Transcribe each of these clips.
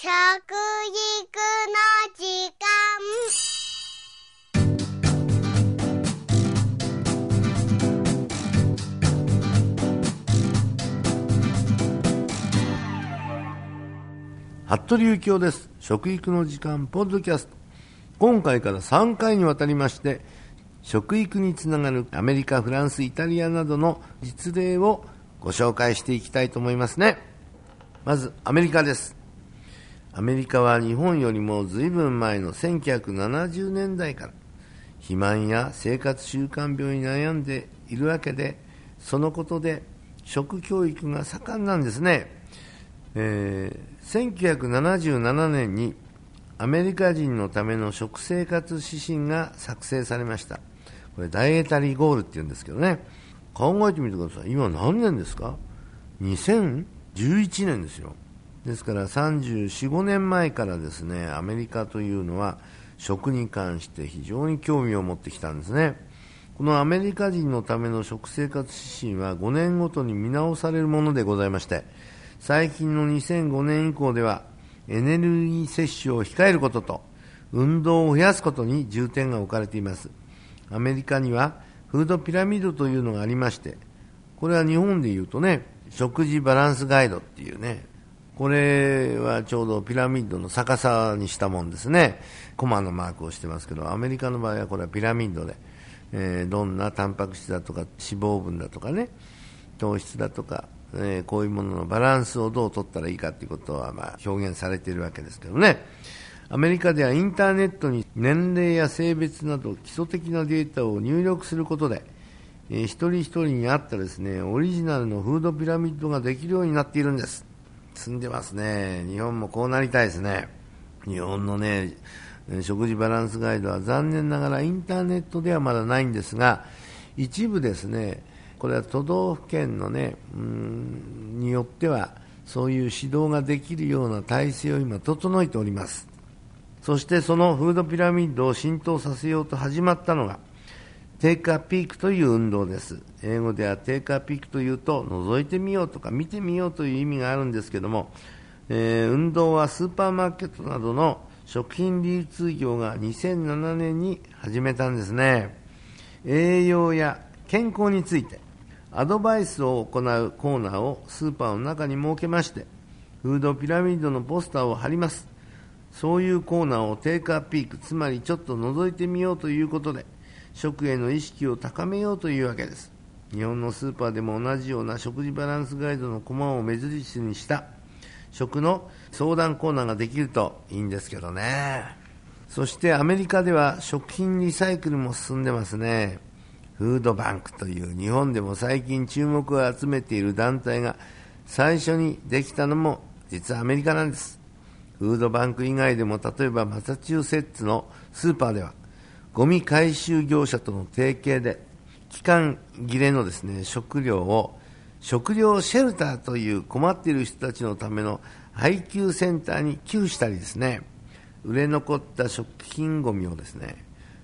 食育の時間。服部幸男です。食育の時間ポッドキャスト。今回から3回にわたりまして食育につながるアメリカフランスイタリアなどの実例をご紹介していきたいと思いますね。まずアメリカです。アメリカは日本よりも随分前の1970年代から肥満や生活習慣病に悩んでいるわけでそのことで食教育が盛んなんですね、えー、1977年にアメリカ人のための食生活指針が作成されました。これダイエタリーゴールって言うんですけどね。考えてみてください。今何年ですか？2011年ですよ。ですから34、5年前からですねアメリカというのは食に関して非常に興味を持ってきたんですね。このアメリカ人のための食生活指針は5年ごとに見直されるものでございまして最近の2005年以降ではエネルギー摂取を控えることと運動を増やすことに重点が置かれています。アメリカにはフードピラミッドというのがありましてこれは日本でいうとね食事バランスガイドっていうねこれはちょうどピラミッドの逆さにしたもんですね。コマのマークをしてますけど、アメリカの場合はこれはピラミッドで、えー、どんなタンパク質だとか脂肪分だとかね、糖質だとか、えー、こういうもののバランスをどう取ったらいいかということは、まあ、表現されているわけですけどね。アメリカではインターネットに年齢や性別など基礎的なデータを入力することで、えー、一人一人に合ったですね、オリジナルのフードピラミッドができるようになっているんです。進んでますね。日本もこうなりたいですね。日本のね、食事バランスガイドは残念ながらインターネットではまだないんですが、一部ですね、これは都道府県のね、うんによっては、そういう指導ができるような体制を今整えております。そしてそのフードピラミッドを浸透させようと始まったのが、テイカーピークという運動です。英語ではテイカーピークというと、覗いてみようとか見てみようという意味があるんですけども、えー、運動はスーパーマーケットなどの食品流通業が2007年に始めたんですね。栄養や健康についてアドバイスを行うコーナーをスーパーの中に設けまして、フードピラミッドのポスターを貼ります。そういうコーナーをテイカーピーク、つまりちょっと覗いてみようということで、食への意識を高めようというわけです。日本のスーパーでも同じような食事バランスガイドのコマを目印にした。食の相談コーナーができるといいんですけどね。そしてアメリカでは食品リサイクルも進んでますね。フードバンクという日本でも最近注目を集めている団体が最初にできたのも実はアメリカなんです。フードバンク以外でも例えばマサチューセッツのスーパーではゴミ回収業者との提携で期間切れのですね食料を食料シェルターという困っている人たちのための配給センターに寄付したりですね売れ残った食品ごみをですね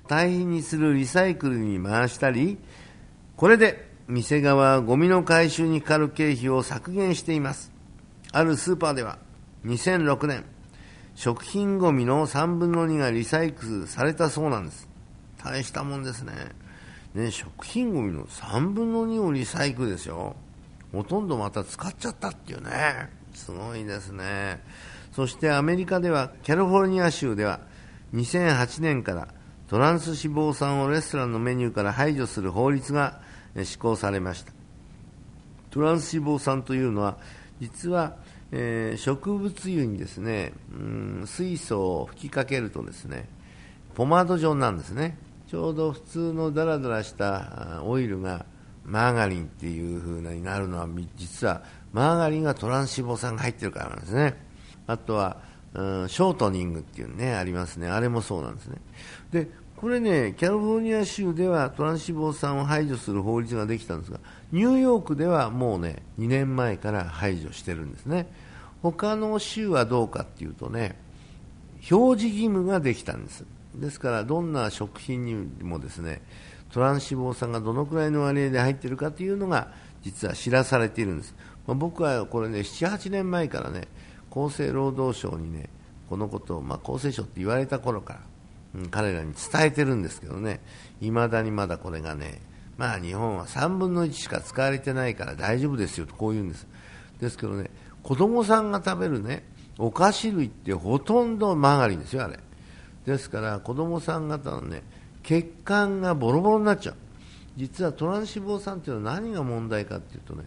堆肥にするリサイクルに回したりこれで店側はゴミの回収にかかる経費を削減しています。あるスーパーでは2006年食品ごみの3分の2がリサイクルされたそうなんです。大したもんですね。ね、食品ごみの3分の2をリサイクルですよ。ほとんどまた使っちゃったっていうね。すごいですね。そしてアメリカでは、キャリフォルニア州では、2008年からトランス脂肪酸をレストランのメニューから排除する法律が施行されました。トランス脂肪酸というのは、実は、えー、植物油にですね、うん、水素を吹きかけるとですね、ポマード状なんですね。ちょうど普通のダラダラしたオイルがマーガリンっていう風になるのは実はマーガリンがトランス脂肪酸が入ってるからなんですね。あとは、ショートニングっていうねありますね。あれもそうなんですね。でこれねキャリフォルニア州ではトランス脂肪酸を排除する法律ができたんですがニューヨークではもうね2年前から排除してるんですね。他の州はどうかっていうとね表示義務ができたんです。ですからどんな食品にもですねトランス脂肪酸がどのくらいの割合で入っているかというのが実は知らされているんです、まあ、僕はこれね7、8年前からね厚生労働省にねこのことを、まあ、厚生省って言われた頃から、うん、彼らに伝えてるんですけどねいまだにまだこれがねまあ日本は3分の1しか使われてないから大丈夫ですよとこう言うんです。ですけどね子供さんが食べるねお菓子類ってほとんどマーガリンですよあれ。ですから子供さん方のね血管がボロボロになっちゃう。実はトランス脂肪酸っていうのは何が問題かっていうとね、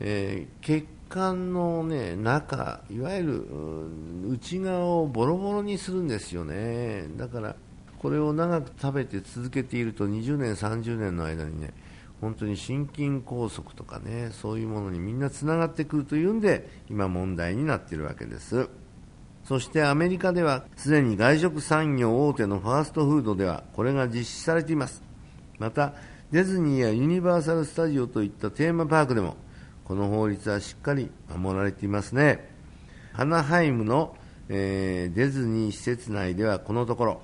えー、血管の、ね、中いわゆる内側をボロボロにするんですよね。だからこれを長く食べて続けていると20年、30年の間にね本当に心筋梗塞とかねそういうものにみんなつながってくるというんで今、問題になっているわけです。そしてアメリカではすでに外食産業大手のファーストフードではこれが実施されています。またディズニーやユニバーサル・スタジオといったテーマパークでもこの法律はしっかり守られていますね。ハナハイムの、えー、ディズニー施設内ではこのところ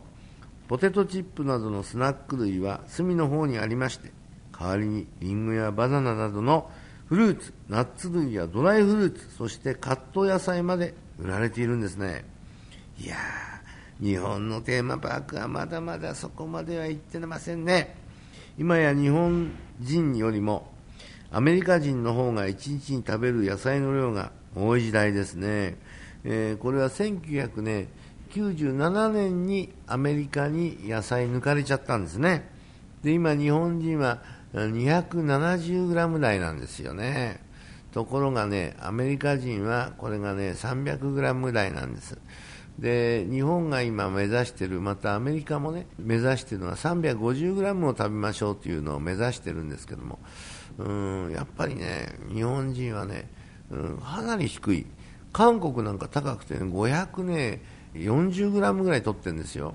ポテトチップなどのスナック類は隅の方にありまして代わりにリンゴやバナナなどのフルーツ、ナッツ類やドライフルーツ、そしてカット野菜まで売られているんですね。いやー、日本のテーマパークはまだまだそこまでは行ってませんね。今や日本人よりもアメリカ人の方が1日に食べる野菜の量が多い時代ですね。えー、これは1997年にアメリカに野菜抜かれちゃったんですね。で、今日本人は 270g 台なんですよね。ところがね、アメリカ人はこれがね、300g 台なんです。で、日本が今目指している、またアメリカもね、目指しているのは 350g を食べましょうというのを目指しているんですけども、うん、やっぱりね、日本人はね、うん、かなり低い。韓国なんか高くて、ね、500ね、40g ぐらい取ってるんですよ。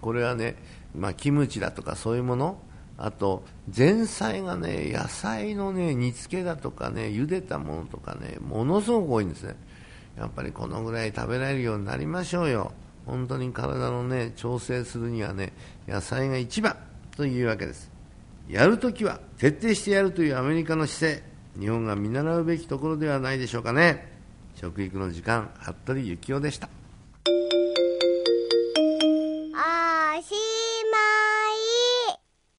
これはね、まあ、キムチだとかそういうもの、あと前菜がね野菜のね煮付けだとかね茹でたものとかねものすごく多いんですね。やっぱりこのぐらい食べられるようになりましょうよ。本当に体のね調整するにはね野菜が一番というわけです。やるときは徹底してやるというアメリカの姿勢。日本が見習うべきところではないでしょうかね。食育の時間服部幸男でした。